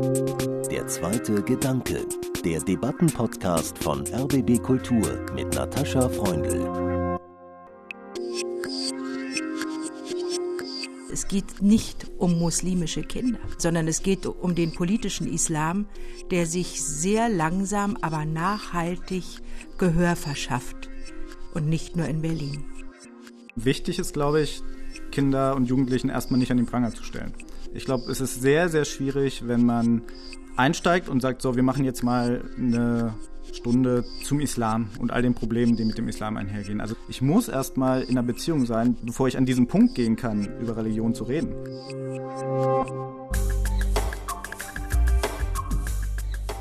Der zweite Gedanke, der Debattenpodcast von RBB Kultur mit Natascha Freundl. Es geht nicht um muslimische Kinder, sondern es geht um den politischen Islam, der sich sehr langsam, aber nachhaltig Gehör verschafft. Und nicht nur in Berlin. Wichtig ist, glaube ich, Kinder und Jugendlichen erstmal nicht an den Pranger zu stellen. Ich glaube, es ist sehr, sehr schwierig, wenn man einsteigt und sagt, so, wir machen jetzt mal eine Stunde zum Islam und all den Problemen, die mit dem Islam einhergehen. Also ich muss erstmal in einer Beziehung sein, bevor ich an diesen Punkt gehen kann, über Religion zu reden.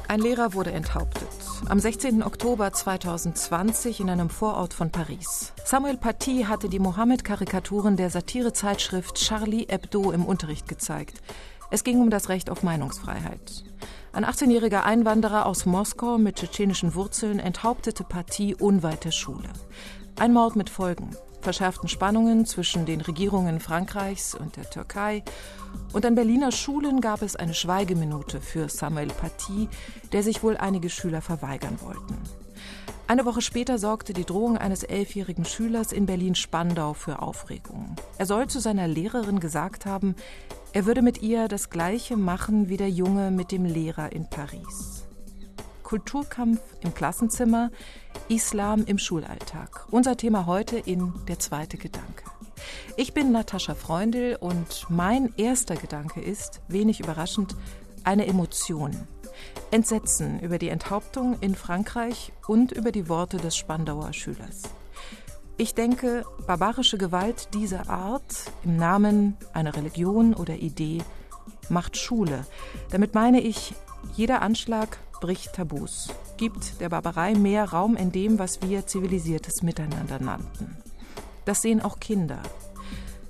Ein Lehrer wurde enthauptet. Am 16. Oktober 2020 in einem Vorort von Paris. Samuel Paty hatte die Mohammed-Karikaturen der Satirezeitschrift Charlie Hebdo im Unterricht gezeigt. Es ging um das Recht auf Meinungsfreiheit. Ein 18-jähriger Einwanderer aus Moskau mit tschetschenischen Wurzeln enthauptete Paty unweit der Schule. Ein Mord mit Folgen, verschärften Spannungen zwischen den Regierungen Frankreichs und der Türkei. Und an Berliner Schulen gab es eine Schweigeminute für Samuel Paty, der sich wohl einige Schüler verweigern wollten. Eine Woche später sorgte die Drohung eines elfjährigen Schülers in Berlin-Spandau für Aufregung. Er soll zu seiner Lehrerin gesagt haben, er würde mit ihr das Gleiche machen wie der Junge mit dem Lehrer in Paris. Kulturkampf im Klassenzimmer, Islam im Schulalltag. Unser Thema heute in Der zweite Gedanke. Ich bin Natascha Freundl und mein erster Gedanke ist, wenig überraschend, eine Emotion. Entsetzen über die Enthauptung in Frankreich und über die Worte des Spandauer Schülers. Ich denke, barbarische Gewalt dieser Art im Namen einer Religion oder Idee macht Schule. Damit meine ich, jeder Anschlag bricht Tabus, gibt der Barbarei mehr Raum in dem, was wir zivilisiertes Miteinander nannten. Das sehen auch Kinder.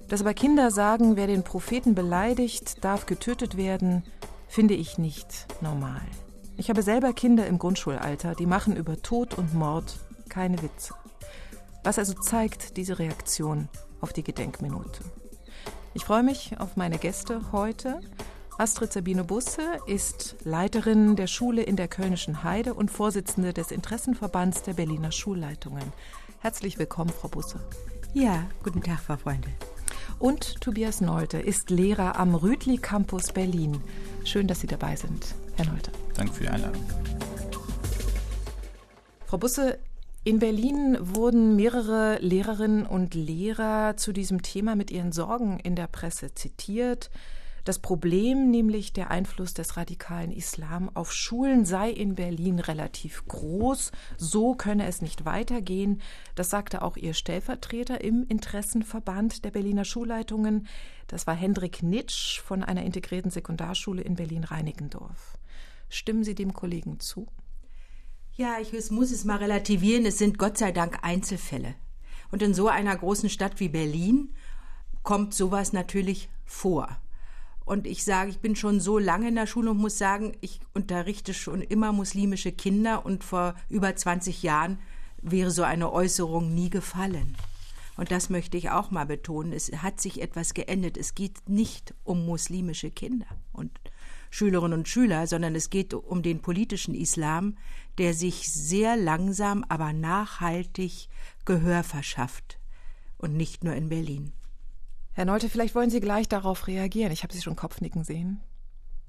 Dass aber Kinder sagen, wer den Propheten beleidigt, darf getötet werden, finde ich nicht normal. Ich habe selber Kinder im Grundschulalter, die machen über Tod und Mord keine Witze. Was also zeigt diese Reaktion auf die Gedenkminute? Ich freue mich auf meine Gäste heute. Astrid Sabine Busse ist Leiterin der Schule in der Kölnischen Heide und Vorsitzende des Interessenverbands der Berliner Schulleitungen. Herzlich willkommen, Frau Busse. Ja, guten Tag, Frau Freunde. Und Tobias Nolte ist Lehrer am Rütli Campus Berlin. Schön, dass Sie dabei sind, Herr Nolte. Danke für die Einladung. Frau Busse, in Berlin wurden mehrere Lehrerinnen und Lehrer zu diesem Thema mit ihren Sorgen in der Presse zitiert. Das Problem, nämlich der Einfluss des radikalen Islam auf Schulen, sei in Berlin relativ groß. So könne es nicht weitergehen. Das sagte auch ihr Stellvertreter im Interessenverband der Berliner Schulleitungen. Das war Hendrik Nitsch von einer integrierten Sekundarschule in Berlin-Reinickendorf. Stimmen Sie dem Kollegen zu? Ja, ich muss es mal relativieren. Es sind Gott sei Dank Einzelfälle. Und in so einer großen Stadt wie Berlin kommt sowas natürlich vor. Und ich sage, ich bin schon so lange in der Schule und muss sagen, ich unterrichte schon immer muslimische Kinder und vor über 20 Jahren wäre so eine Äußerung nie gefallen. Und das möchte ich auch mal betonen. Es hat sich etwas geändert. Es geht nicht um muslimische Kinder und Schülerinnen und Schüler, sondern es geht um den politischen Islam, der sich sehr langsam, aber nachhaltig Gehör verschafft. Und nicht nur in Berlin. Herr Nolte, vielleicht wollen Sie gleich darauf reagieren. Ich habe Sie schon Kopfnicken sehen.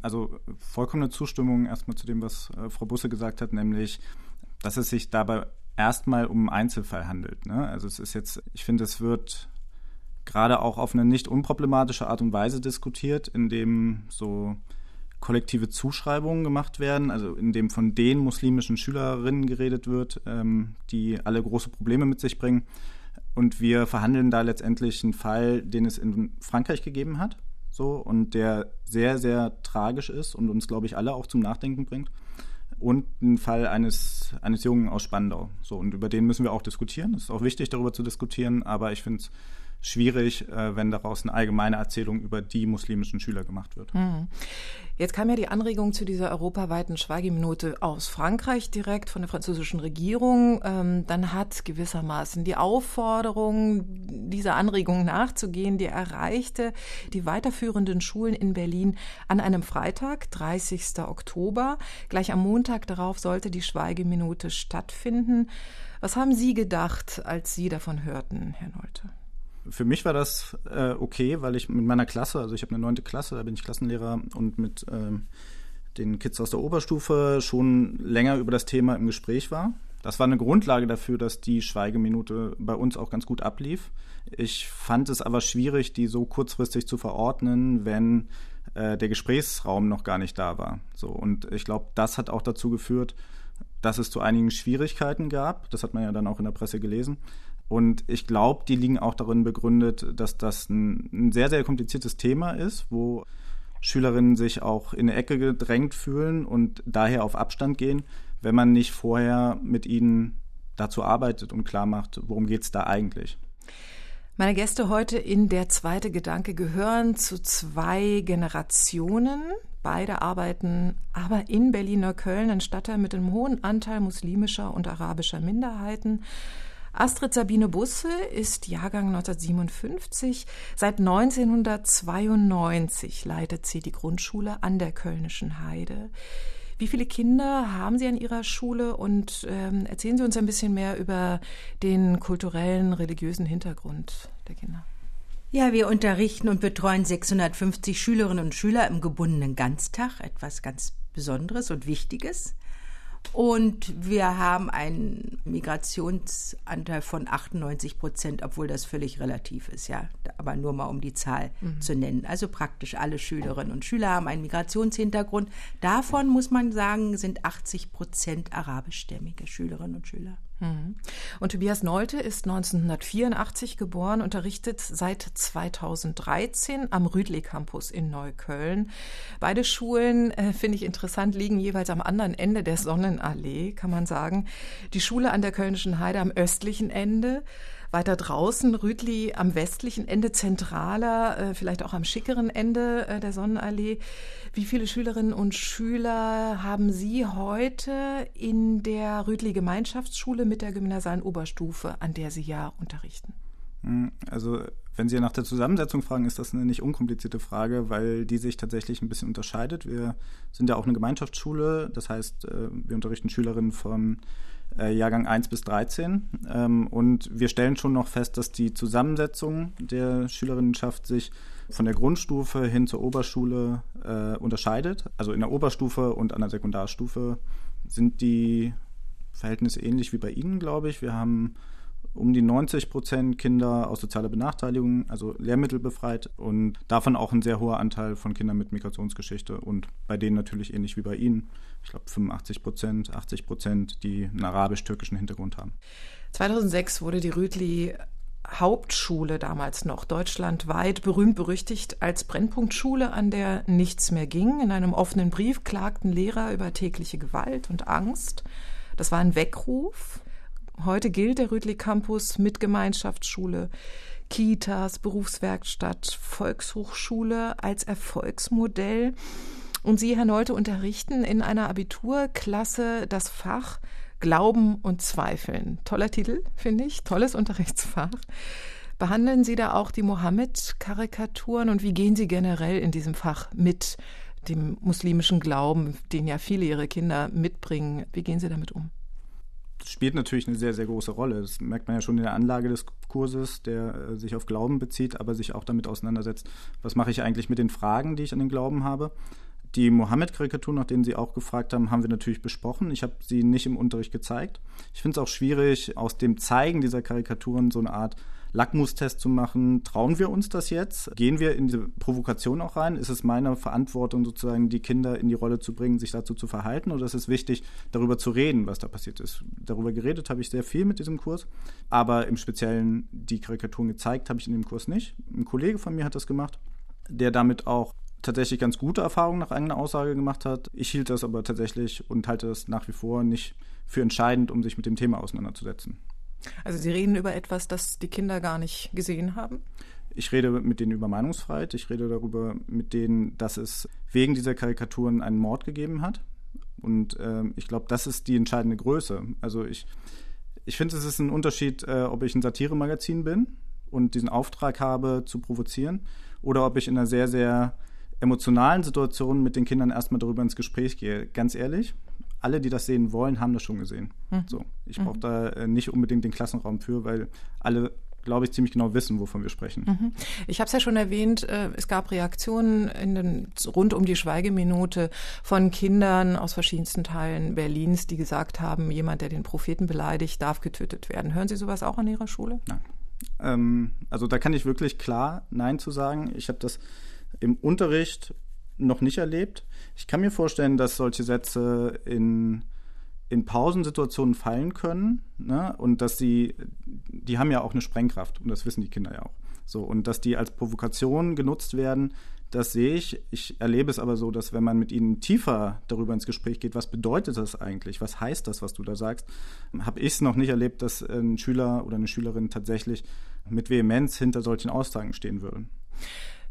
Also vollkommene Zustimmung erstmal zu dem, was äh, Frau Busse gesagt hat, nämlich, dass es sich dabei erstmal um einen Einzelfall handelt. Ne? Also es ist jetzt, ich finde, es wird gerade auch auf eine nicht unproblematische Art und Weise diskutiert, indem so kollektive Zuschreibungen gemacht werden, also in dem von den muslimischen Schülerinnen geredet wird, ähm, die alle große Probleme mit sich bringen. Und wir verhandeln da letztendlich einen Fall, den es in Frankreich gegeben hat, so und der sehr, sehr tragisch ist und uns, glaube ich, alle auch zum Nachdenken bringt. Und einen Fall eines, eines Jungen aus Spandau. So, und über den müssen wir auch diskutieren. Es ist auch wichtig, darüber zu diskutieren, aber ich finde es schwierig, äh, wenn daraus eine allgemeine Erzählung über die muslimischen Schüler gemacht wird. Mhm. Jetzt kam ja die Anregung zu dieser europaweiten Schweigeminute aus Frankreich direkt von der französischen Regierung. Ähm, dann hat gewissermaßen die Aufforderung, dieser Anregung nachzugehen, die erreichte die weiterführenden Schulen in Berlin an einem Freitag, 30. Oktober. Gleich am Montag darauf sollte die Schweigeminute stattfinden. Was haben Sie gedacht, als Sie davon hörten, Herr Nolte? Für mich war das äh, okay, weil ich mit meiner Klasse, also ich habe eine neunte Klasse, da bin ich Klassenlehrer und mit ähm, den Kids aus der Oberstufe schon länger über das Thema im Gespräch war. Das war eine Grundlage dafür, dass die Schweigeminute bei uns auch ganz gut ablief. Ich fand es aber schwierig, die so kurzfristig zu verordnen, wenn äh, der Gesprächsraum noch gar nicht da war. So und ich glaube, das hat auch dazu geführt, dass es zu einigen Schwierigkeiten gab. Das hat man ja dann auch in der Presse gelesen. Und ich glaube, die liegen auch darin begründet, dass das ein, ein, sehr, sehr kompliziertes Thema ist, wo Schülerinnen sich auch in eine Ecke gedrängt fühlen und daher auf Abstand gehen, wenn man nicht vorher mit ihnen dazu arbeitet und klar macht, worum geht es da eigentlich. Meine Gäste heute in der zweite Gedanke gehören zu zwei Generationen. Beide arbeiten aber in Berliner-Köln, ein Stadtteil mit einem hohen Anteil muslimischer und arabischer Minderheiten. Astrid Sabine Busse ist Jahrgang 1957. Seit 1992 leitet sie die Grundschule an der Kölnischen Heide. Wie viele Kinder haben Sie an Ihrer Schule und ähm, erzählen Sie uns ein bisschen mehr über den kulturellen, religiösen Hintergrund der Kinder? Ja, wir unterrichten und betreuen 650 Schülerinnen und Schüler im gebundenen Ganztag, etwas ganz Besonderes und Wichtiges. Und wir haben einen Migrationsanteil von 98 Prozent, obwohl das völlig relativ ist, ja. Aber nur mal um die Zahl mhm. zu nennen. Also praktisch alle Schülerinnen und Schüler haben einen Migrationshintergrund. Davon muss man sagen, sind 80 Prozent arabischstämmige Schülerinnen und Schüler. Mhm. Und Tobias Nolte ist 1984 geboren, unterrichtet seit 2013 am Rüdli Campus in Neukölln. Beide Schulen, äh, finde ich interessant, liegen jeweils am anderen Ende der Sonnenallee, kann man sagen. Die Schule an der Kölnischen Heide am östlichen Ende weiter draußen, Rüdli am westlichen Ende, zentraler, äh, vielleicht auch am schickeren Ende äh, der Sonnenallee. Wie viele Schülerinnen und Schüler haben Sie heute in der Rüdli Gemeinschaftsschule mit der gymnasialen Oberstufe, an der Sie ja unterrichten? Hm, also wenn Sie nach der Zusammensetzung fragen, ist das eine nicht unkomplizierte Frage, weil die sich tatsächlich ein bisschen unterscheidet. Wir sind ja auch eine Gemeinschaftsschule, das heißt, äh, wir unterrichten Schülerinnen von Jahrgang 1 bis 13. Ähm, und wir stellen schon noch fest, dass die Zusammensetzung der Schülerinnenschaft sich von der Grundstufe hin zur Oberschule äh, unterscheidet. Also in der Oberstufe und an der Sekundarstufe sind die Verhältnisse ähnlich wie bei Ihnen, glaube ich. Wir haben um die 90 Prozent Kinder aus sozialer Benachteiligung, also lehrmittelbefreit und davon auch ein sehr hoher Anteil von Kindern mit Migrationsgeschichte und bei denen natürlich ähnlich wie bei Ihnen, ich glaube 85 Prozent, 80 Prozent, die einen arabisch-türkischen Hintergrund haben. 2006 wurde die Rütli Hauptschule damals noch deutschlandweit berühmt berüchtigt als Brennpunktschule, an der nichts mehr ging. In einem offenen Brief klagten Lehrer über tägliche Gewalt und Angst. Das war ein Weckruf. Heute gilt der Rüdli Campus mit Gemeinschaftsschule, Kitas, Berufswerkstatt, Volkshochschule als Erfolgsmodell. Und Sie, Herr Neute, unterrichten in einer Abiturklasse das Fach Glauben und Zweifeln. Toller Titel, finde ich. Tolles Unterrichtsfach. Behandeln Sie da auch die Mohammed-Karikaturen und wie gehen Sie generell in diesem Fach mit dem muslimischen Glauben, den ja viele Ihrer Kinder mitbringen? Wie gehen Sie damit um? Spielt natürlich eine sehr, sehr große Rolle. Das merkt man ja schon in der Anlage des Kurses, der äh, sich auf Glauben bezieht, aber sich auch damit auseinandersetzt, was mache ich eigentlich mit den Fragen, die ich an den Glauben habe. Die Mohammed-Karikaturen, nach denen Sie auch gefragt haben, haben wir natürlich besprochen. Ich habe sie nicht im Unterricht gezeigt. Ich finde es auch schwierig, aus dem Zeigen dieser Karikaturen so eine Art Lackmustest zu machen. Trauen wir uns das jetzt? Gehen wir in diese Provokation auch rein? Ist es meine Verantwortung, sozusagen die Kinder in die Rolle zu bringen, sich dazu zu verhalten? Oder ist es wichtig, darüber zu reden, was da passiert ist? Darüber geredet habe ich sehr viel mit diesem Kurs, aber im Speziellen die Karikaturen gezeigt habe ich in dem Kurs nicht. Ein Kollege von mir hat das gemacht, der damit auch tatsächlich ganz gute Erfahrungen nach eigener Aussage gemacht hat. Ich hielt das aber tatsächlich und halte das nach wie vor nicht für entscheidend, um sich mit dem Thema auseinanderzusetzen. Also Sie reden über etwas, das die Kinder gar nicht gesehen haben? Ich rede mit denen über Meinungsfreiheit. Ich rede darüber mit denen, dass es wegen dieser Karikaturen einen Mord gegeben hat. Und äh, ich glaube, das ist die entscheidende Größe. Also ich, ich finde, es ist ein Unterschied, äh, ob ich ein Satiremagazin bin und diesen Auftrag habe, zu provozieren, oder ob ich in einer sehr, sehr emotionalen Situation mit den Kindern erstmal darüber ins Gespräch gehe. Ganz ehrlich, alle, die das sehen wollen, haben das schon gesehen. Mhm. So, ich brauche mhm. da äh, nicht unbedingt den Klassenraum für, weil alle glaube ich, ziemlich genau wissen, wovon wir sprechen. Mhm. Ich habe es ja schon erwähnt, äh, es gab Reaktionen in den, rund um die Schweigeminute von Kindern aus verschiedensten Teilen Berlins, die gesagt haben, jemand, der den Propheten beleidigt, darf getötet werden. Hören Sie sowas auch an Ihrer Schule? Nein. Ähm, also da kann ich wirklich klar Nein zu sagen. Ich habe das im Unterricht noch nicht erlebt. Ich kann mir vorstellen, dass solche Sätze in, in Pausensituationen fallen können ne? und dass sie, die haben ja auch eine Sprengkraft und das wissen die Kinder ja auch. So, und dass die als Provokation genutzt werden, das sehe ich. Ich erlebe es aber so, dass wenn man mit ihnen tiefer darüber ins Gespräch geht, was bedeutet das eigentlich? Was heißt das, was du da sagst? Habe ich es noch nicht erlebt, dass ein Schüler oder eine Schülerin tatsächlich mit Vehemenz hinter solchen Aussagen stehen würde.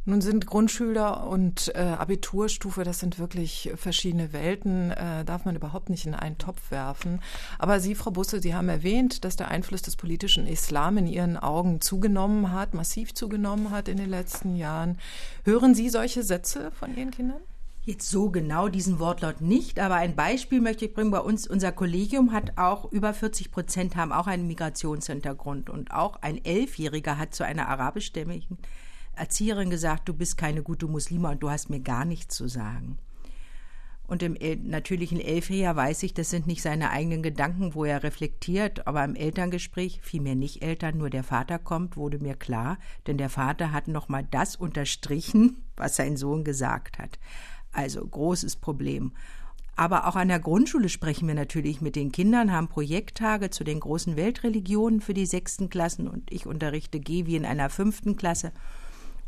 Nun sind Grundschüler und äh, Abiturstufe, das sind wirklich verschiedene Welten, äh, darf man überhaupt nicht in einen Topf werfen. Aber Sie, Frau Busse, Sie haben erwähnt, dass der Einfluss des politischen Islam in Ihren Augen zugenommen hat, massiv zugenommen hat in den letzten Jahren. Hören Sie solche Sätze von Ihren Kindern? Jetzt so genau diesen Wortlaut nicht, aber ein Beispiel möchte ich bringen. Bei uns, unser Kollegium hat auch über 40 Prozent haben auch einen Migrationshintergrund und auch ein Elfjähriger hat zu einer arabischstämmigen Erzieherin gesagt, du bist keine gute Muslima und du hast mir gar nichts zu sagen. Und im natürlichen Elfjähriger weiß ich, das sind nicht seine eigenen Gedanken, wo er reflektiert, aber im Elterngespräch, vielmehr nicht Eltern, nur der Vater kommt, wurde mir klar, denn der Vater hat nochmal das unterstrichen, was sein Sohn gesagt hat. Also großes Problem. Aber auch an der Grundschule sprechen wir natürlich mit den Kindern, haben Projekttage zu den großen Weltreligionen für die sechsten Klassen und ich unterrichte G wie in einer fünften Klasse.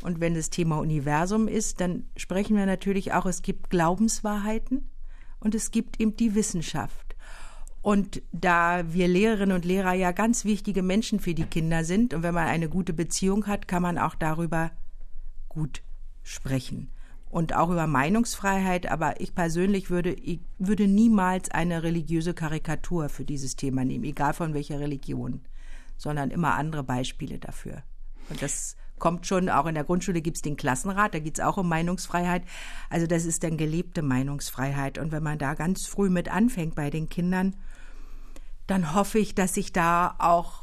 Und wenn das Thema Universum ist, dann sprechen wir natürlich auch, es gibt Glaubenswahrheiten und es gibt eben die Wissenschaft. Und da wir Lehrerinnen und Lehrer ja ganz wichtige Menschen für die Kinder sind und wenn man eine gute Beziehung hat, kann man auch darüber gut sprechen. Und auch über Meinungsfreiheit, aber ich persönlich würde, ich würde niemals eine religiöse Karikatur für dieses Thema nehmen, egal von welcher Religion, sondern immer andere Beispiele dafür. Und das kommt schon, auch in der Grundschule gibt es den Klassenrat, da geht es auch um Meinungsfreiheit. Also das ist dann gelebte Meinungsfreiheit. Und wenn man da ganz früh mit anfängt bei den Kindern, dann hoffe ich, dass sich da auch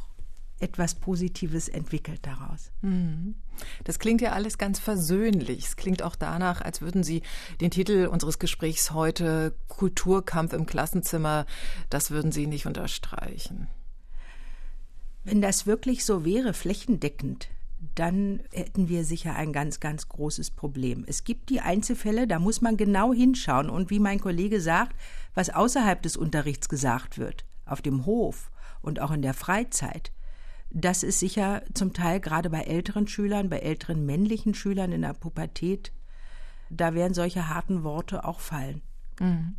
etwas Positives entwickelt daraus. Mhm. Das klingt ja alles ganz versöhnlich. Es klingt auch danach, als würden Sie den Titel unseres Gesprächs heute Kulturkampf im Klassenzimmer, das würden Sie nicht unterstreichen. Wenn das wirklich so wäre, flächendeckend, dann hätten wir sicher ein ganz, ganz großes Problem. Es gibt die Einzelfälle, da muss man genau hinschauen. Und wie mein Kollege sagt, was außerhalb des Unterrichts gesagt wird, auf dem Hof und auch in der Freizeit, das ist sicher zum Teil gerade bei älteren Schülern, bei älteren männlichen Schülern in der Pubertät, da werden solche harten Worte auch fallen. Mhm.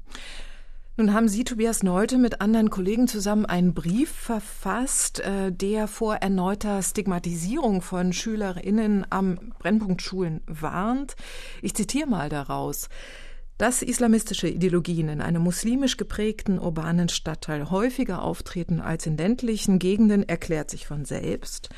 Nun haben Sie, Tobias Neute, mit anderen Kollegen zusammen einen Brief verfasst, äh, der vor erneuter Stigmatisierung von SchülerInnen am Brennpunkt Schulen warnt. Ich zitiere mal daraus. Dass islamistische Ideologien in einem muslimisch geprägten urbanen Stadtteil häufiger auftreten als in ländlichen Gegenden, erklärt sich von selbst.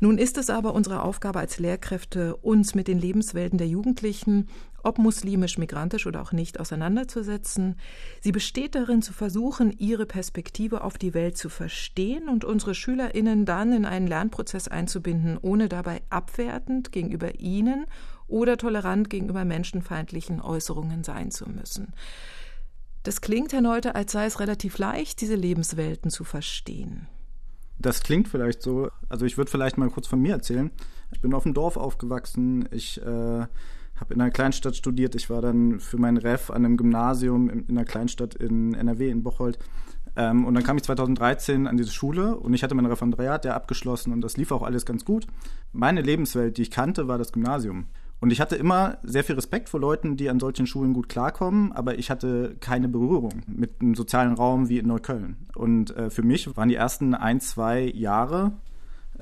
Nun ist es aber unsere Aufgabe als Lehrkräfte, uns mit den Lebenswelten der Jugendlichen ob muslimisch, migrantisch oder auch nicht, auseinanderzusetzen. Sie besteht darin, zu versuchen, ihre Perspektive auf die Welt zu verstehen und unsere SchülerInnen dann in einen Lernprozess einzubinden, ohne dabei abwertend gegenüber ihnen oder tolerant gegenüber menschenfeindlichen Äußerungen sein zu müssen. Das klingt, Herr Neute, als sei es relativ leicht, diese Lebenswelten zu verstehen. Das klingt vielleicht so. Also ich würde vielleicht mal kurz von mir erzählen. Ich bin auf dem Dorf aufgewachsen. Ich äh, habe in einer Kleinstadt studiert. Ich war dann für meinen Ref an einem Gymnasium in, in einer Kleinstadt in NRW, in Bocholt. Ähm, und dann kam ich 2013 an diese Schule und ich hatte mein Referendariat ja abgeschlossen und das lief auch alles ganz gut. Meine Lebenswelt, die ich kannte, war das Gymnasium. Und ich hatte immer sehr viel Respekt vor Leuten, die an solchen Schulen gut klarkommen, aber ich hatte keine Berührung mit einem sozialen Raum wie in Neukölln. Und äh, für mich waren die ersten ein, zwei Jahre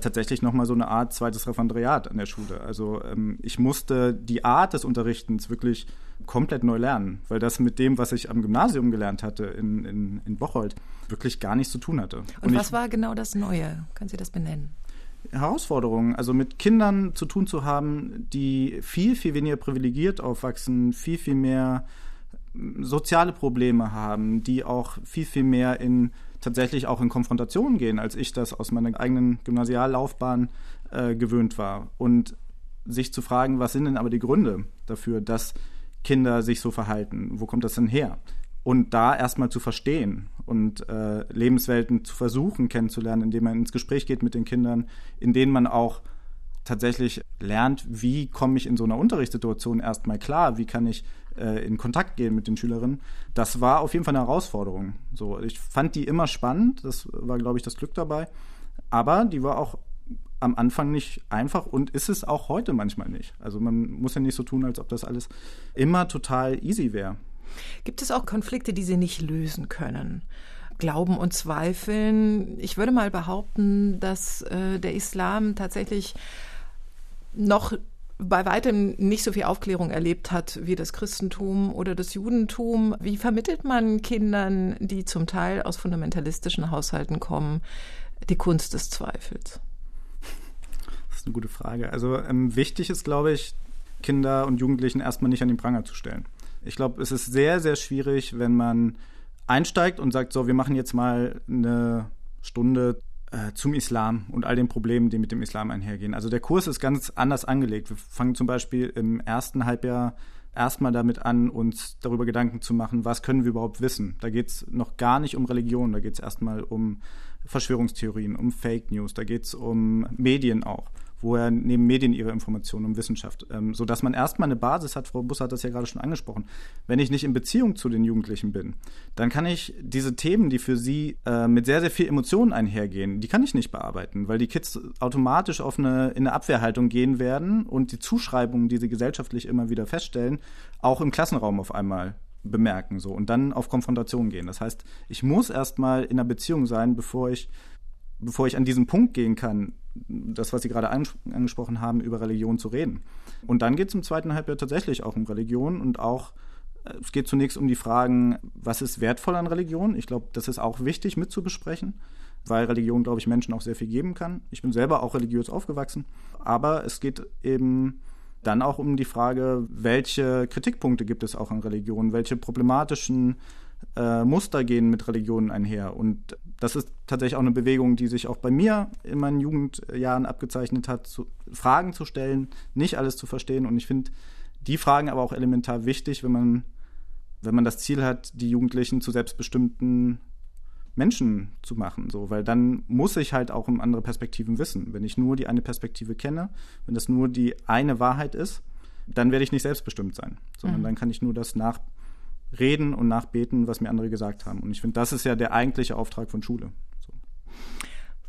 tatsächlich nochmal so eine Art zweites Referendariat an der Schule. Also ähm, ich musste die Art des Unterrichtens wirklich komplett neu lernen, weil das mit dem, was ich am Gymnasium gelernt hatte in, in, in Bocholt, wirklich gar nichts zu tun hatte. Und, Und was ich, war genau das Neue? Können Sie das benennen? Herausforderungen, also mit Kindern zu tun zu haben, die viel, viel weniger privilegiert aufwachsen, viel, viel mehr soziale Probleme haben, die auch viel, viel mehr in tatsächlich auch in Konfrontation gehen, als ich das aus meiner eigenen Gymnasiallaufbahn äh, gewöhnt war. Und sich zu fragen, was sind denn aber die Gründe dafür, dass Kinder sich so verhalten? Wo kommt das denn her? Und da erstmal zu verstehen und äh, Lebenswelten zu versuchen kennenzulernen, indem man ins Gespräch geht mit den Kindern, in denen man auch tatsächlich lernt, wie komme ich in so einer Unterrichtssituation erstmal klar, wie kann ich äh, in Kontakt gehen mit den Schülerinnen. Das war auf jeden Fall eine Herausforderung. So, ich fand die immer spannend, das war, glaube ich, das Glück dabei. Aber die war auch am Anfang nicht einfach und ist es auch heute manchmal nicht. Also man muss ja nicht so tun, als ob das alles immer total easy wäre. Gibt es auch Konflikte, die Sie nicht lösen können? Glauben und Zweifeln. Ich würde mal behaupten, dass äh, der Islam tatsächlich noch bei weitem nicht so viel Aufklärung erlebt hat wie das Christentum oder das Judentum. Wie vermittelt man Kindern, die zum Teil aus fundamentalistischen Haushalten kommen, die Kunst des Zweifels? Das ist eine gute Frage. Also ähm, wichtig ist, glaube ich, Kinder und Jugendlichen erstmal nicht an den Pranger zu stellen. Ich glaube, es ist sehr, sehr schwierig, wenn man einsteigt und sagt, so, wir machen jetzt mal eine Stunde äh, zum Islam und all den Problemen, die mit dem Islam einhergehen. Also der Kurs ist ganz anders angelegt. Wir fangen zum Beispiel im ersten Halbjahr erstmal damit an, uns darüber Gedanken zu machen, was können wir überhaupt wissen. Da geht es noch gar nicht um Religion, da geht es erstmal um Verschwörungstheorien, um Fake News, da geht es um Medien auch woher nehmen Medien ihre Informationen um Wissenschaft, ähm, sodass man erstmal eine Basis hat. Frau Buss hat das ja gerade schon angesprochen. Wenn ich nicht in Beziehung zu den Jugendlichen bin, dann kann ich diese Themen, die für sie äh, mit sehr, sehr viel Emotionen einhergehen, die kann ich nicht bearbeiten, weil die Kids automatisch auf eine, in eine Abwehrhaltung gehen werden und die Zuschreibungen, die sie gesellschaftlich immer wieder feststellen, auch im Klassenraum auf einmal bemerken so und dann auf Konfrontation gehen. Das heißt, ich muss erstmal in einer Beziehung sein, bevor ich bevor ich an diesen Punkt gehen kann, das, was Sie gerade angesprochen haben, über Religion zu reden. Und dann geht es im zweiten Halbjahr tatsächlich auch um Religion und auch, äh, es geht zunächst um die Fragen, was ist wertvoll an Religion? Ich glaube, das ist auch wichtig mitzubesprechen, weil Religion, glaube ich, Menschen auch sehr viel geben kann. Ich bin selber auch religiös aufgewachsen, aber es geht eben dann auch um die Frage, welche Kritikpunkte gibt es auch an Religion, welche problematischen äh, Muster gehen mit Religionen einher. Und das ist tatsächlich auch eine Bewegung, die sich auch bei mir in meinen Jugendjahren abgezeichnet hat, zu, Fragen zu stellen, nicht alles zu verstehen. Und ich finde die Fragen aber auch elementar wichtig, wenn man, wenn man das Ziel hat, die Jugendlichen zu selbstbestimmten Menschen zu machen, so, weil dann muss ich halt auch um andere Perspektiven wissen. Wenn ich nur die eine Perspektive kenne, wenn das nur die eine Wahrheit ist, dann werde ich nicht selbstbestimmt sein, sondern mhm. dann kann ich nur das nach reden und nachbeten, was mir andere gesagt haben. Und ich finde, das ist ja der eigentliche Auftrag von Schule. So.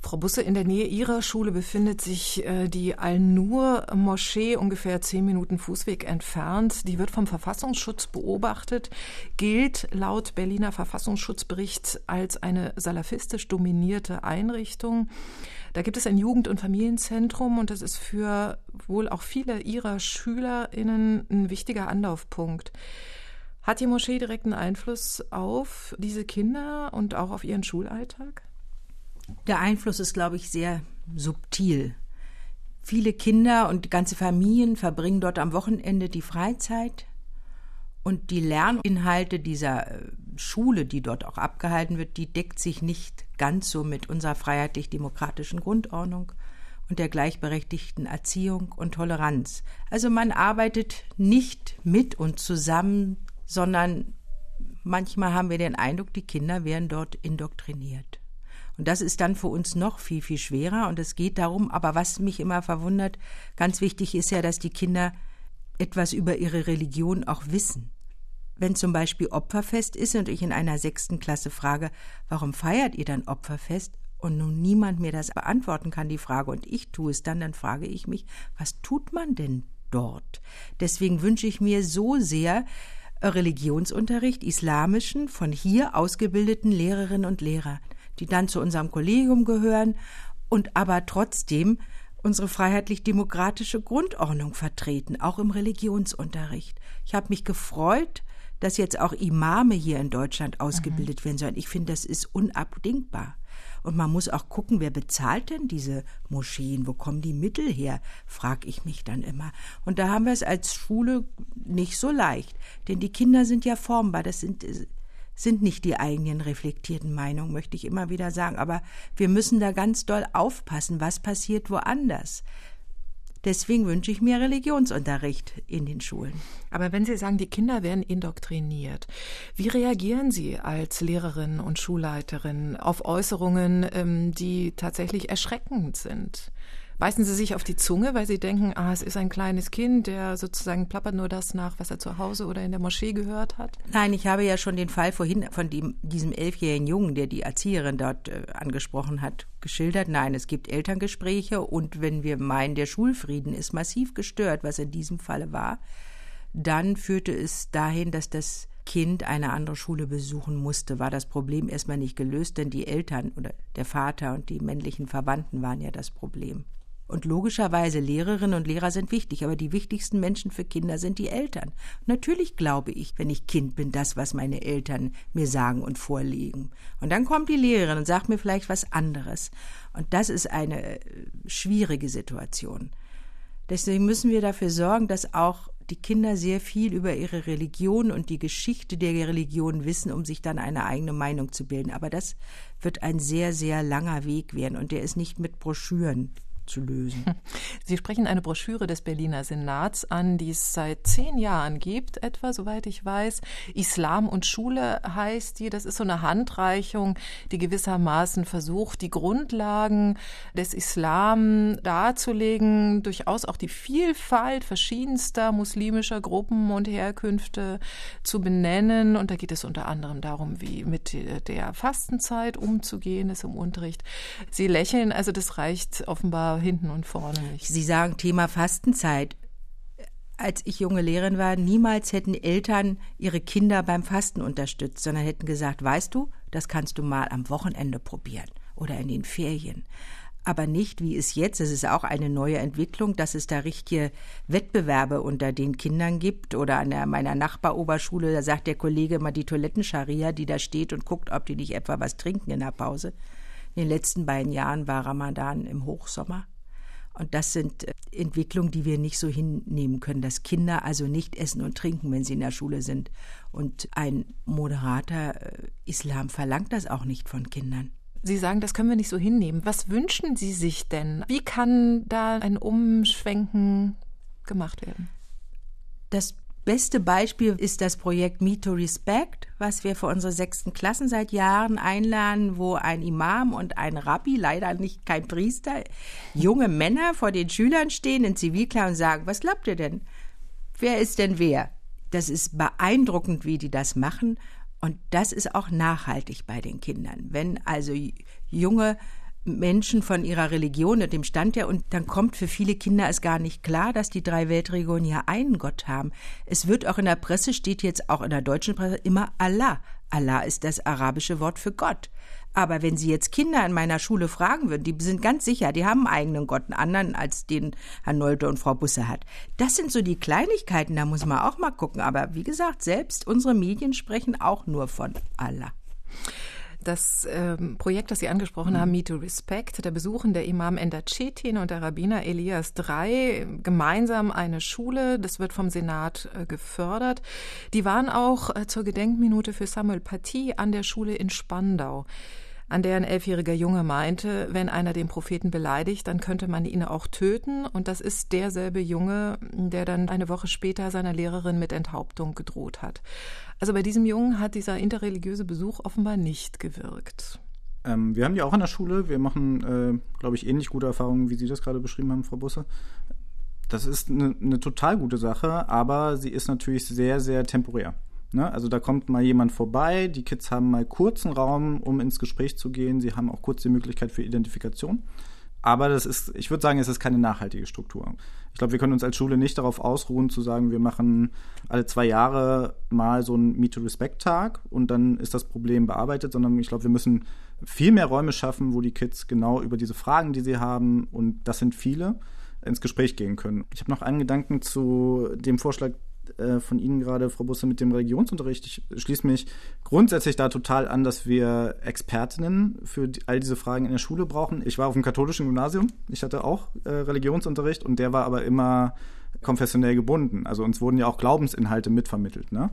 Frau Busse, in der Nähe Ihrer Schule befindet sich äh, die Al-Nur-Moschee, ungefähr zehn Minuten Fußweg entfernt. Die wird vom Verfassungsschutz beobachtet, gilt laut Berliner Verfassungsschutzbericht als eine salafistisch dominierte Einrichtung. Da gibt es ein Jugend- und Familienzentrum und das ist für wohl auch viele Ihrer SchülerInnen ein wichtiger Anlaufpunkt. Hat die Moschee direkten Einfluss auf diese Kinder und auch auf ihren Schulalltag? Der Einfluss ist, glaube ich, sehr subtil. Viele Kinder und ganze Familien verbringen dort am Wochenende die Freizeit und die Lerninhalte dieser äh, Schule, die dort auch abgehalten wird, die deckt sich nicht ganz so mit unserer freiheitlich-demokratischen Grundordnung und der gleichberechtigten Erziehung und Toleranz. Also man arbeitet nicht mit und zusammen sondern manchmal haben wir den Eindruck, die Kinder werden dort indoktriniert. Und das ist dann für uns noch viel, viel schwerer. Und es geht darum, aber was mich immer verwundert, ganz wichtig ist ja, dass die Kinder etwas über ihre Religion auch wissen. Wenn zum Beispiel Opferfest ist und ich in einer sechsten Klasse frage, warum feiert ihr dann Opferfest? Und nun niemand mir das beantworten kann, die Frage, und ich tue es dann, dann frage ich mich, was tut man denn dort. Deswegen wünsche ich mir so sehr Religionsunterricht, islamischen, von hier ausgebildeten Lehrerinnen und Lehrer, die dann zu unserem Kollegium gehören und aber trotzdem unsere freiheitlich-demokratische Grundordnung vertreten, auch im Religionsunterricht. Ich habe mich gefreut, dass jetzt auch Imame hier in Deutschland ausgebildet mhm. werden sollen. Ich finde, das ist unabdingbar. Und man muss auch gucken, wer bezahlt denn diese Moscheen? Wo kommen die Mittel her? frage ich mich dann immer. Und da haben wir es als Schule nicht so leicht. Denn die Kinder sind ja formbar. Das sind, sind nicht die eigenen reflektierten Meinungen, möchte ich immer wieder sagen. Aber wir müssen da ganz doll aufpassen, was passiert woanders. Deswegen wünsche ich mir Religionsunterricht in den Schulen. Aber wenn Sie sagen, die Kinder werden indoktriniert, wie reagieren Sie als Lehrerin und Schulleiterin auf Äußerungen, ähm, die tatsächlich erschreckend sind? Beißen Sie sich auf die Zunge, weil Sie denken, ah, es ist ein kleines Kind, der sozusagen plappert nur das nach, was er zu Hause oder in der Moschee gehört hat? Nein, ich habe ja schon den Fall vorhin von dem, diesem elfjährigen Jungen, der die Erzieherin dort äh, angesprochen hat, geschildert. Nein, es gibt Elterngespräche und wenn wir meinen, der Schulfrieden ist massiv gestört, was in diesem Falle war, dann führte es dahin, dass das Kind eine andere Schule besuchen musste, war das Problem erstmal nicht gelöst, denn die Eltern oder der Vater und die männlichen Verwandten waren ja das Problem. Und logischerweise Lehrerinnen und Lehrer sind wichtig, aber die wichtigsten Menschen für Kinder sind die Eltern. Natürlich glaube ich, wenn ich Kind bin, das, was meine Eltern mir sagen und vorlegen. Und dann kommt die Lehrerin und sagt mir vielleicht was anderes. Und das ist eine äh, schwierige Situation. Deswegen müssen wir dafür sorgen, dass auch die Kinder sehr viel über ihre Religion und die Geschichte der Religion wissen, um sich dann eine eigene Meinung zu bilden. Aber das wird ein sehr, sehr langer Weg werden und der ist nicht mit Broschüren zu lösen. Sie sprechen eine Broschüre des Berliner Senats an, die es seit zehn Jahren gibt, etwa, soweit ich weiß. Islam und Schule heißt die. Das ist so eine Handreichung, die gewissermaßen versucht, die Grundlagen des Islam darzulegen, durchaus auch die Vielfalt verschiedenster muslimischer Gruppen und Herkünfte zu benennen. Und da geht es unter anderem darum, wie mit der Fastenzeit umzugehen ist im Unterricht. Sie lächeln, also das reicht offenbar hinten und vorne nicht. Sie sagen Thema Fastenzeit. Als ich junge Lehrerin war, niemals hätten Eltern ihre Kinder beim Fasten unterstützt, sondern hätten gesagt, weißt du, das kannst du mal am Wochenende probieren oder in den Ferien aber nicht, wie es jetzt, es ist auch eine neue Entwicklung, dass es da richtige Wettbewerbe unter den Kindern gibt oder an der, meiner Nachbaroberschule, da sagt der Kollege mal die Toilettenscharia, die da steht und guckt, ob die nicht etwa was trinken in der Pause. In den letzten beiden Jahren war Ramadan im Hochsommer. Und das sind äh, Entwicklungen, die wir nicht so hinnehmen können, dass Kinder also nicht essen und trinken, wenn sie in der Schule sind. Und ein moderater äh, Islam verlangt das auch nicht von Kindern. Sie sagen, das können wir nicht so hinnehmen. Was wünschen Sie sich denn? Wie kann da ein Umschwenken gemacht werden? Das beste Beispiel ist das Projekt Me to Respect, was wir für unsere sechsten Klassen seit Jahren einladen, wo ein Imam und ein Rabbi, leider nicht kein Priester, junge Männer vor den Schülern stehen in Zivilkleidung und sagen, was glaubt ihr denn? Wer ist denn wer? Das ist beeindruckend, wie die das machen. Und das ist auch nachhaltig bei den Kindern. Wenn also junge Menschen von ihrer Religion und dem Stand her und dann kommt für viele Kinder es gar nicht klar, dass die drei Weltreligionen ja einen Gott haben. Es wird auch in der Presse steht jetzt auch in der deutschen Presse immer Allah. Allah ist das arabische Wort für Gott. Aber wenn Sie jetzt Kinder in meiner Schule fragen würden, die sind ganz sicher, die haben einen eigenen Gott, einen anderen als den Herr Nolte und Frau Busse hat. Das sind so die Kleinigkeiten, da muss man auch mal gucken. Aber wie gesagt, selbst unsere Medien sprechen auch nur von Allah. Das ähm, Projekt, das Sie angesprochen mhm. haben, Me to Respect, da besuchen der Imam Ender Cetin und der Rabbiner Elias drei gemeinsam eine Schule. Das wird vom Senat äh, gefördert. Die waren auch äh, zur Gedenkminute für Samuel Paty an der Schule in Spandau an der ein elfjähriger Junge meinte, wenn einer den Propheten beleidigt, dann könnte man ihn auch töten. Und das ist derselbe Junge, der dann eine Woche später seiner Lehrerin mit Enthauptung gedroht hat. Also bei diesem Jungen hat dieser interreligiöse Besuch offenbar nicht gewirkt. Ähm, wir haben die auch an der Schule. Wir machen, äh, glaube ich, ähnlich gute Erfahrungen, wie Sie das gerade beschrieben haben, Frau Busse. Das ist eine, eine total gute Sache, aber sie ist natürlich sehr, sehr temporär. Ne? Also da kommt mal jemand vorbei, die Kids haben mal kurzen Raum, um ins Gespräch zu gehen, sie haben auch kurz die Möglichkeit für Identifikation. Aber das ist, ich würde sagen, es ist keine nachhaltige Struktur. Ich glaube, wir können uns als Schule nicht darauf ausruhen, zu sagen, wir machen alle zwei Jahre mal so einen Meet to Respect Tag und dann ist das Problem bearbeitet, sondern ich glaube, wir müssen viel mehr Räume schaffen, wo die Kids genau über diese Fragen, die sie haben, und das sind viele, ins Gespräch gehen können. Ich habe noch einen Gedanken zu dem Vorschlag, äh, von Ihnen gerade, Frau Busse, mit dem Religionsunterricht. Ich schließe mich grundsätzlich da total an, dass wir Expertinnen für die, all diese Fragen in der Schule brauchen. Ich war auf dem katholischen Gymnasium. Ich hatte auch äh, Religionsunterricht und der war aber immer konfessionell gebunden. Also uns wurden ja auch Glaubensinhalte mitvermittelt. Ne?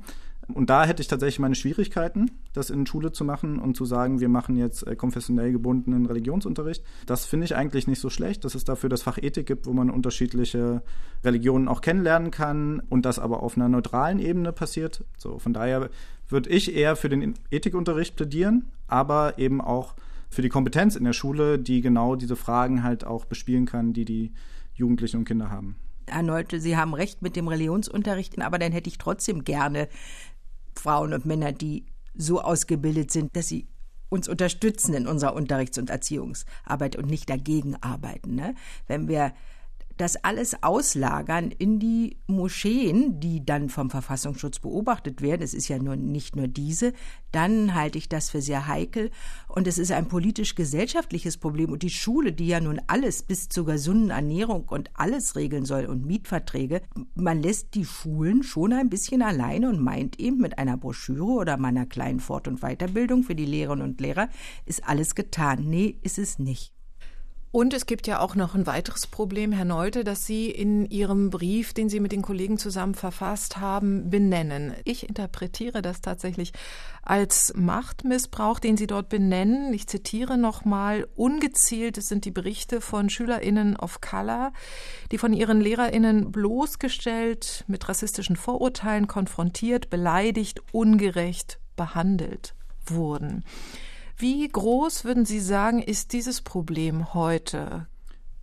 Und da hätte ich tatsächlich meine Schwierigkeiten, das in Schule zu machen und zu sagen, wir machen jetzt äh, konfessionell gebundenen Religionsunterricht. Das finde ich eigentlich nicht so schlecht, dass es dafür das Fach Ethik gibt, wo man unterschiedliche Religionen auch kennenlernen kann und das aber auf einer neutralen Ebene passiert. So, von daher würde ich eher für den Ethikunterricht plädieren, aber eben auch für die Kompetenz in der Schule, die genau diese Fragen halt auch bespielen kann, die die Jugendlichen und Kinder haben. Herr Neute, Sie haben recht mit dem Religionsunterricht, aber dann hätte ich trotzdem gerne Frauen und Männer, die so ausgebildet sind, dass sie uns unterstützen in unserer Unterrichts- und Erziehungsarbeit und nicht dagegen arbeiten. Ne? Wenn wir das alles auslagern in die Moscheen, die dann vom Verfassungsschutz beobachtet werden, es ist ja nur nicht nur diese, dann halte ich das für sehr heikel und es ist ein politisch-gesellschaftliches Problem und die Schule, die ja nun alles bis zur gesunden Ernährung und alles regeln soll und Mietverträge, man lässt die Schulen schon ein bisschen alleine und meint eben mit einer Broschüre oder meiner kleinen Fort- und Weiterbildung für die Lehrerinnen und Lehrer ist alles getan. Nee, ist es nicht. Und es gibt ja auch noch ein weiteres Problem, Herr Neute, das Sie in Ihrem Brief, den Sie mit den Kollegen zusammen verfasst haben, benennen. Ich interpretiere das tatsächlich als Machtmissbrauch, den Sie dort benennen. Ich zitiere nochmal, ungezählt sind die Berichte von SchülerInnen of Color, die von ihren LehrerInnen bloßgestellt, mit rassistischen Vorurteilen konfrontiert, beleidigt, ungerecht behandelt wurden. Wie groß, würden Sie sagen, ist dieses Problem heute?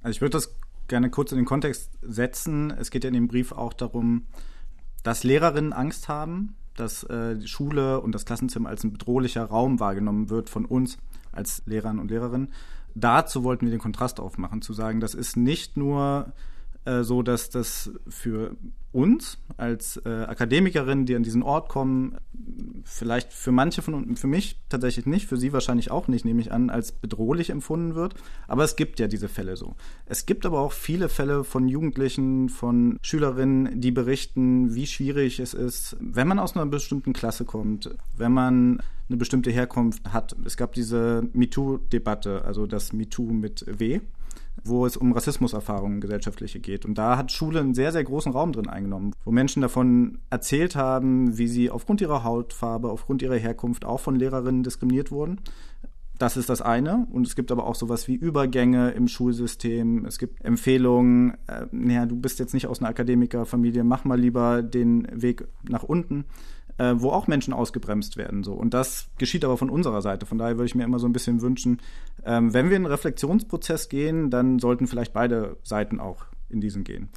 Also ich würde das gerne kurz in den Kontext setzen. Es geht ja in dem Brief auch darum, dass Lehrerinnen Angst haben, dass äh, die Schule und das Klassenzimmer als ein bedrohlicher Raum wahrgenommen wird von uns als Lehrern und Lehrerinnen. Dazu wollten wir den Kontrast aufmachen, zu sagen, das ist nicht nur äh, so, dass das für uns als äh, Akademikerinnen, die an diesen Ort kommen, vielleicht für manche von uns, für mich tatsächlich nicht, für Sie wahrscheinlich auch nicht, nehme ich an, als bedrohlich empfunden wird. Aber es gibt ja diese Fälle so. Es gibt aber auch viele Fälle von Jugendlichen, von Schülerinnen, die berichten, wie schwierig es ist, wenn man aus einer bestimmten Klasse kommt, wenn man eine bestimmte Herkunft hat. Es gab diese MeToo-Debatte, also das MeToo mit W wo es um Rassismuserfahrungen gesellschaftliche geht. Und da hat Schule einen sehr, sehr großen Raum drin eingenommen, wo Menschen davon erzählt haben, wie sie aufgrund ihrer Hautfarbe, aufgrund ihrer Herkunft auch von Lehrerinnen diskriminiert wurden. Das ist das eine. Und es gibt aber auch sowas wie Übergänge im Schulsystem. Es gibt Empfehlungen, äh, naja, du bist jetzt nicht aus einer Akademikerfamilie, mach mal lieber den Weg nach unten äh, wo auch Menschen ausgebremst werden. So. Und das geschieht aber von unserer Seite. Von daher würde ich mir immer so ein bisschen wünschen, ähm, wenn wir in einen Reflexionsprozess gehen, dann sollten vielleicht beide Seiten auch in diesen gehen.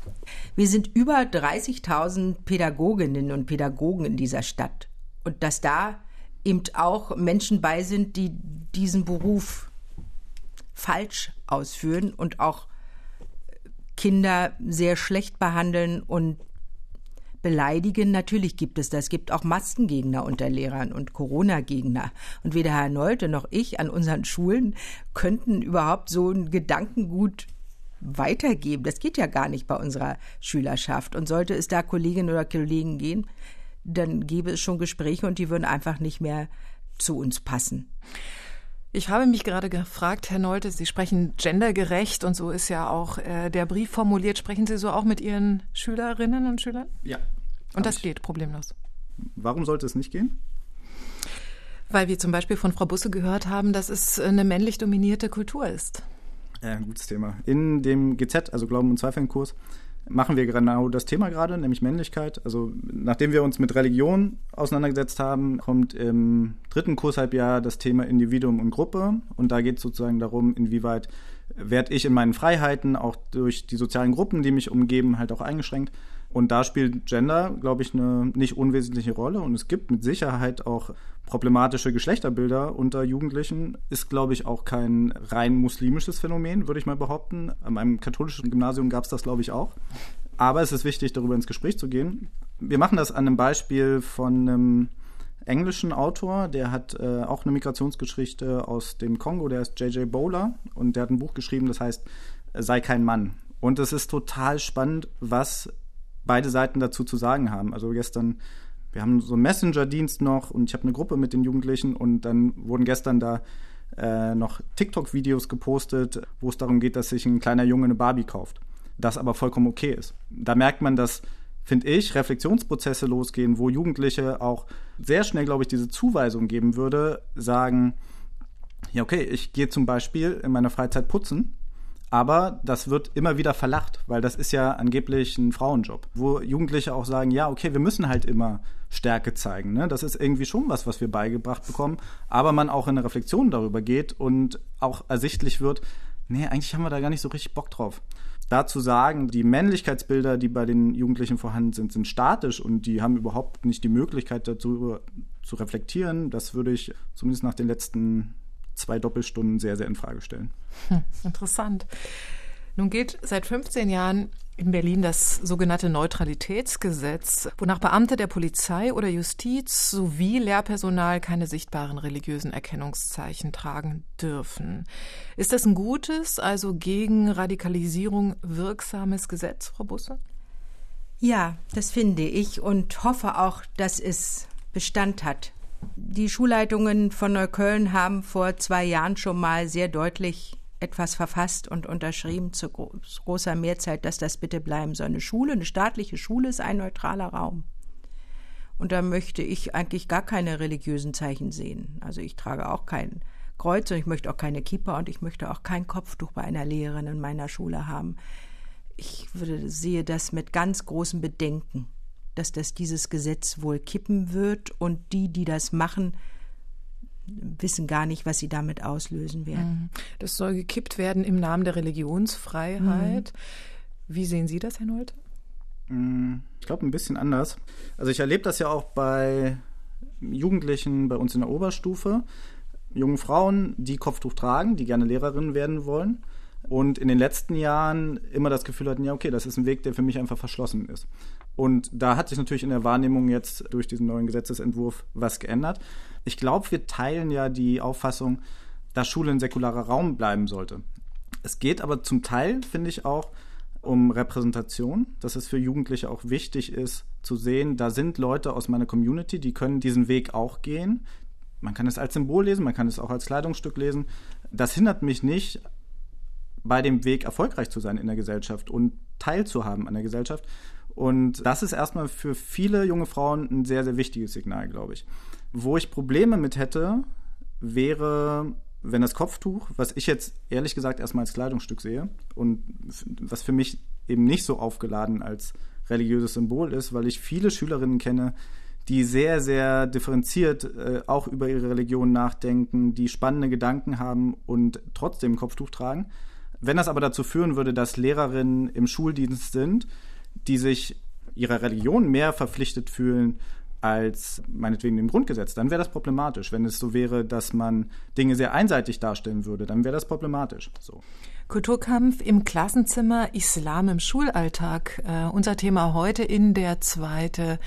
Wir sind über 30.000 Pädagoginnen und Pädagogen in dieser Stadt. Und dass da eben auch Menschen bei sind, die diesen Beruf falsch ausführen und auch Kinder sehr schlecht behandeln und beleidigen. Natürlich gibt es das. Es gibt auch Maskengegner unter Lehrern und Corona-Gegner. Und weder Herr Neute noch ich an unseren Schulen könnten überhaupt so ein Gedankengut weitergeben. Das geht ja gar nicht bei unserer Schülerschaft. Und sollte es da Kolleginnen oder Kollegen gehen, dann gäbe es schon Gespräche und die würden einfach nicht mehr zu uns passen. Ich habe mich gerade gefragt, Herr Neute, Sie sprechen gendergerecht und so ist ja auch äh, der Brief formuliert. Sprechen Sie so auch mit Ihren Schülerinnen und Schülern? Ja. Und das geht problemlos. Warum sollte es nicht gehen? Weil wir zum Beispiel von Frau Busse gehört haben, dass es eine männlich dominierte Kultur ist. Ja, ein gutes Thema. In dem GZ, also Glauben und Zweifeln Kurs, machen wir genau das Thema gerade, nämlich Männlichkeit. Also nachdem wir uns mit Religion auseinandergesetzt haben, kommt im dritten Kurshalbjahr das Thema Individuum und Gruppe. Und da geht es sozusagen darum, inwieweit werde ich in meinen Freiheiten, auch durch die sozialen Gruppen, die mich umgeben, halt auch eingeschränkt. Und da spielt Gender, glaube ich, eine nicht unwesentliche Rolle. Und es gibt mit Sicherheit auch problematische Geschlechterbilder unter Jugendlichen. Ist, glaube ich, auch kein rein muslimisches Phänomen, würde ich mal behaupten. An meinem katholischen Gymnasium gab es das, glaube ich, auch. Aber es ist wichtig, darüber ins Gespräch zu gehen. Wir machen das an einem Beispiel von einem englischen Autor, der hat äh, auch eine Migrationsgeschichte aus dem Kongo, der ist J.J. Bowler und der hat ein Buch geschrieben, das heißt Sei kein Mann. Und es ist total spannend, was beide Seiten dazu zu sagen haben. Also gestern, wir haben so einen Messenger-Dienst noch und ich habe eine Gruppe mit den Jugendlichen und dann wurden gestern da äh, noch TikTok-Videos gepostet, wo es darum geht, dass sich ein kleiner Junge eine Barbie kauft. Das aber vollkommen okay ist. Da merkt man, dass finde ich, Reflexionsprozesse losgehen, wo Jugendliche auch sehr schnell, glaube ich, diese Zuweisung geben würde, sagen, ja, okay, ich gehe zum Beispiel in meiner Freizeit putzen, aber das wird immer wieder verlacht, weil das ist ja angeblich ein Frauenjob, wo Jugendliche auch sagen, ja, okay, wir müssen halt immer Stärke zeigen. Ne? Das ist irgendwie schon was, was wir beigebracht bekommen, aber man auch in eine Reflexion darüber geht und auch ersichtlich wird, nee, eigentlich haben wir da gar nicht so richtig Bock drauf dazu sagen, die Männlichkeitsbilder, die bei den Jugendlichen vorhanden sind, sind statisch und die haben überhaupt nicht die Möglichkeit dazu zu reflektieren, das würde ich zumindest nach den letzten zwei Doppelstunden sehr, sehr in Frage stellen. Hm, interessant. Nun geht seit 15 Jahren in Berlin das sogenannte Neutralitätsgesetz, wonach Beamte der Polizei oder Justiz sowie Lehrpersonal keine sichtbaren religiösen Erkennungszeichen tragen dürfen. Ist das ein gutes, also gegen Radikalisierung wirksames Gesetz, Frau Busse? Ja, das finde ich und hoffe auch, dass es Bestand hat. Die Schulleitungen von Neukölln haben vor zwei Jahren schon mal sehr deutlich etwas verfasst und unterschrieben zu großer Mehrzeit, dass das bitte bleiben soll. Eine Schule, eine staatliche Schule ist ein neutraler Raum. Und da möchte ich eigentlich gar keine religiösen Zeichen sehen. Also ich trage auch kein Kreuz und ich möchte auch keine Kippa und ich möchte auch kein Kopftuch bei einer Lehrerin in meiner Schule haben. Ich würde, sehe das mit ganz großem Bedenken, dass das dieses Gesetz wohl kippen wird und die, die das machen, wissen gar nicht, was sie damit auslösen werden. Mhm. Das soll gekippt werden im Namen der Religionsfreiheit. Mhm. Wie sehen Sie das, Herr Nolte? Mm, ich glaube, ein bisschen anders. Also ich erlebe das ja auch bei Jugendlichen bei uns in der Oberstufe, jungen Frauen, die Kopftuch tragen, die gerne Lehrerinnen werden wollen und in den letzten Jahren immer das Gefühl hatten, ja, okay, das ist ein Weg, der für mich einfach verschlossen ist. Und da hat sich natürlich in der Wahrnehmung jetzt durch diesen neuen Gesetzesentwurf was geändert. Ich glaube, wir teilen ja die Auffassung, dass Schule ein säkularer Raum bleiben sollte. Es geht aber zum Teil, finde ich, auch um Repräsentation, dass es für Jugendliche auch wichtig ist zu sehen, da sind Leute aus meiner Community, die können diesen Weg auch gehen. Man kann es als Symbol lesen, man kann es auch als Kleidungsstück lesen. Das hindert mich nicht, bei dem Weg erfolgreich zu sein in der Gesellschaft und teilzuhaben an der Gesellschaft. Und das ist erstmal für viele junge Frauen ein sehr, sehr wichtiges Signal, glaube ich. Wo ich Probleme mit hätte, wäre, wenn das Kopftuch, was ich jetzt ehrlich gesagt erstmal als Kleidungsstück sehe und was für mich eben nicht so aufgeladen als religiöses Symbol ist, weil ich viele Schülerinnen kenne, die sehr, sehr differenziert äh, auch über ihre Religion nachdenken, die spannende Gedanken haben und trotzdem Kopftuch tragen. Wenn das aber dazu führen würde, dass Lehrerinnen im Schuldienst sind, die sich ihrer Religion mehr verpflichtet fühlen als meinetwegen dem Grundgesetz, dann wäre das problematisch. Wenn es so wäre, dass man Dinge sehr einseitig darstellen würde, dann wäre das problematisch. So. Kulturkampf im Klassenzimmer, Islam im Schulalltag. Äh, unser Thema heute in der zweite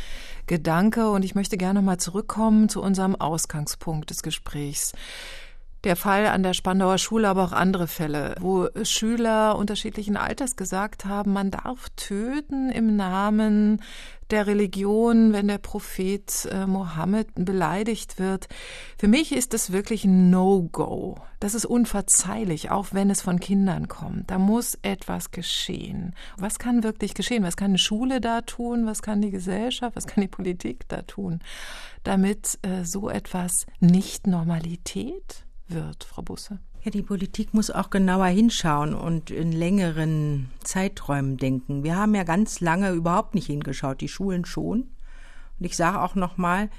Gedanke. Und ich möchte gerne mal zurückkommen zu unserem Ausgangspunkt des Gesprächs der Fall an der Spandauer Schule, aber auch andere Fälle, wo Schüler unterschiedlichen Alters gesagt haben, man darf töten im Namen der Religion, wenn der Prophet äh, Mohammed beleidigt wird. Für mich ist das wirklich ein No-Go. Das ist unverzeihlich, auch wenn es von Kindern kommt. Da muss etwas geschehen. Was kann wirklich geschehen? Was kann eine Schule da tun? Was kann die Gesellschaft? Was kann die Politik da tun? Damit äh, so etwas nicht Normalität wird, Frau Busse? Ja, die Politik muss auch genauer hinschauen und in längeren Zeiträumen denken. Wir haben ja ganz lange überhaupt nicht hingeschaut, die Schulen schon. Und ich sage auch noch mal,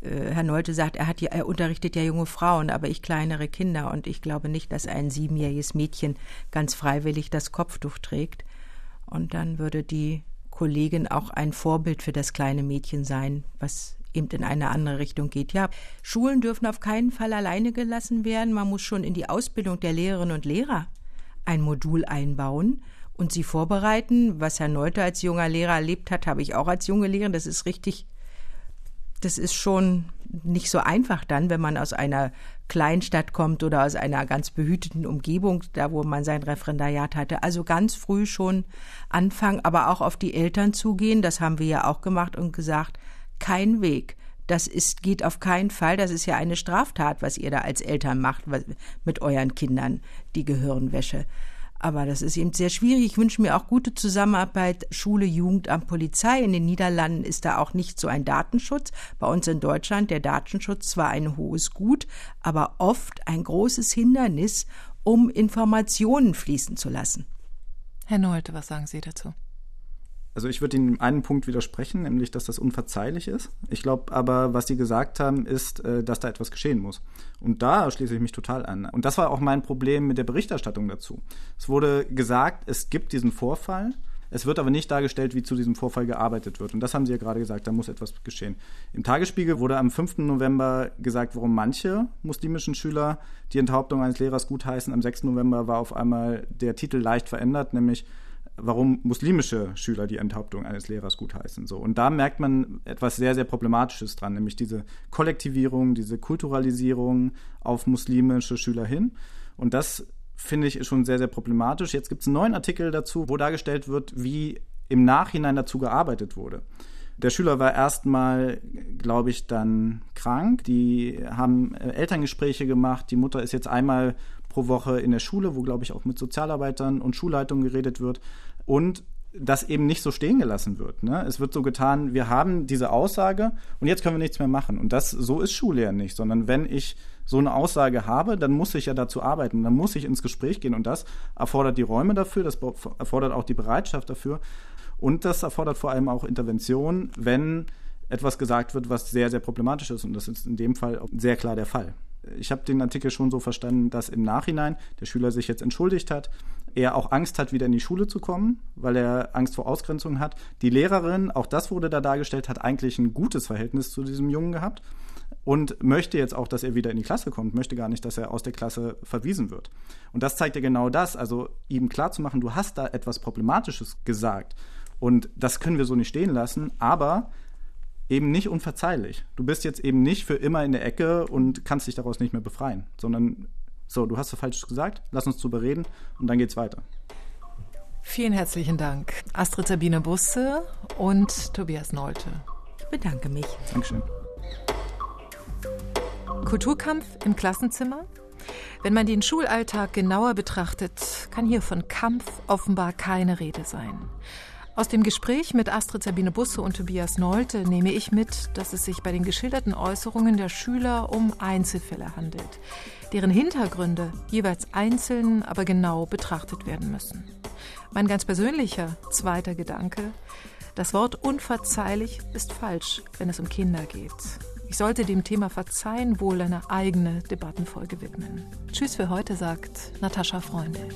äh, Herr Neute sagt, er, hat er unterrichtet ja junge Frauen, aber ich kleinere Kinder. Und ich glaube nicht, dass ein siebenjähriges Mädchen ganz freiwillig das Kopftuch trägt. Und dann würde die Kollegin auch ein Vorbild für das kleine Mädchen sein, was eben in eine andere Richtung geht. Ja, Schulen dürfen auf keinen Fall alleine gelassen werden. Man muss schon in die Ausbildung der Lehrerinnen und Lehrer ein Modul einbauen und sie vorbereiten. Was Herr Neuter als junger Lehrer erlebt hat, habe ich auch als junge Lehrerin. Das ist richtig, das ist schon nicht so einfach dann, wenn man aus einer Kleinstadt kommt oder aus einer ganz behüteten Umgebung, da wo man sein Referendariat hatte. Also ganz früh schon anfangen, aber auch auf die Eltern zugehen. Das haben wir ja auch gemacht und gesagt, kein Weg. Das ist, geht auf keinen Fall. Das ist ja eine Straftat, was ihr da als Eltern macht mit euren Kindern, die Gehirnwäsche. Aber das ist eben sehr schwierig. Ich wünsche mir auch gute Zusammenarbeit Schule, Jugendamt, Polizei. In den Niederlanden ist da auch nicht so ein Datenschutz. Bei uns in Deutschland der Datenschutz zwar ein hohes Gut, aber oft ein großes Hindernis, um Informationen fließen zu lassen. Herr Nolte, was sagen Sie dazu? Also ich würde Ihnen einen Punkt widersprechen, nämlich, dass das unverzeihlich ist. Ich glaube aber, was Sie gesagt haben, ist, äh, dass da etwas geschehen muss. Und da schließe ich mich total an. Und das war auch mein Problem mit der Berichterstattung dazu. Es wurde gesagt, es gibt diesen Vorfall. Es wird aber nicht dargestellt, wie zu diesem Vorfall gearbeitet wird. Und das haben Sie ja gerade gesagt, da muss etwas geschehen. Im Tagesspiegel wurde am 5. November gesagt, warum manche muslimischen Schüler die Enthauptung eines Lehrers gutheißen. Am 6. November war auf einmal der Titel leicht verändert, nämlich warum muslimische Schüler die Enthauptung eines Lehrers gutheißen. So. Und da merkt man etwas sehr, sehr Problematisches dran, nämlich diese Kollektivierung, diese Kulturalisierung auf muslimische Schüler hin. Und das finde ich schon sehr, sehr problematisch. Jetzt gibt es einen neuen Artikel dazu, wo dargestellt wird, wie im Nachhinein dazu gearbeitet wurde. Der Schüler war erstmal, glaube ich, dann krank. Die haben äh, Elterngespräche gemacht. Die Mutter ist jetzt einmal pro Woche in der Schule, wo, glaube ich, auch mit Sozialarbeitern und Schulleitungen geredet wird und das eben nicht so stehen gelassen wird. Ne? Es wird so getan, wir haben diese Aussage und jetzt können wir nichts mehr machen. Und das so ist Schullehren nicht, sondern wenn ich so eine Aussage habe, dann muss ich ja dazu arbeiten, dann muss ich ins Gespräch gehen und das erfordert die Räume dafür, das erfordert auch die Bereitschaft dafür und das erfordert vor allem auch Intervention, wenn etwas gesagt wird, was sehr, sehr problematisch ist und das ist in dem Fall sehr klar der Fall. Ich habe den Artikel schon so verstanden, dass im Nachhinein der Schüler sich jetzt entschuldigt hat, er auch Angst hat, wieder in die Schule zu kommen, weil er Angst vor Ausgrenzung hat. Die Lehrerin, auch das wurde da dargestellt, hat eigentlich ein gutes Verhältnis zu diesem Jungen gehabt und möchte jetzt auch, dass er wieder in die Klasse kommt, möchte gar nicht, dass er aus der Klasse verwiesen wird. Und das zeigt ja genau das, also ihm klarzumachen, du hast da etwas Problematisches gesagt und das können wir so nicht stehen lassen, aber eben nicht unverzeihlich. Du bist jetzt eben nicht für immer in der Ecke und kannst dich daraus nicht mehr befreien, sondern so, du hast so falsch gesagt, lass uns drüber reden und dann geht's weiter. Vielen herzlichen Dank, Astrid Sabine Busse und Tobias Nolte. Ich bedanke mich. Dankeschön. Kulturkampf im Klassenzimmer? Wenn man den Schulalltag genauer betrachtet, kann hier von Kampf offenbar keine Rede sein. Aus dem Gespräch mit Astrid Sabine Busse und Tobias Nolte nehme ich mit, dass es sich bei den geschilderten Äußerungen der Schüler um Einzelfälle handelt, deren Hintergründe jeweils einzeln, aber genau betrachtet werden müssen. Mein ganz persönlicher zweiter Gedanke, das Wort unverzeihlich ist falsch, wenn es um Kinder geht. Ich sollte dem Thema Verzeihen wohl eine eigene Debattenfolge widmen. Tschüss für heute, sagt Natascha Freunde.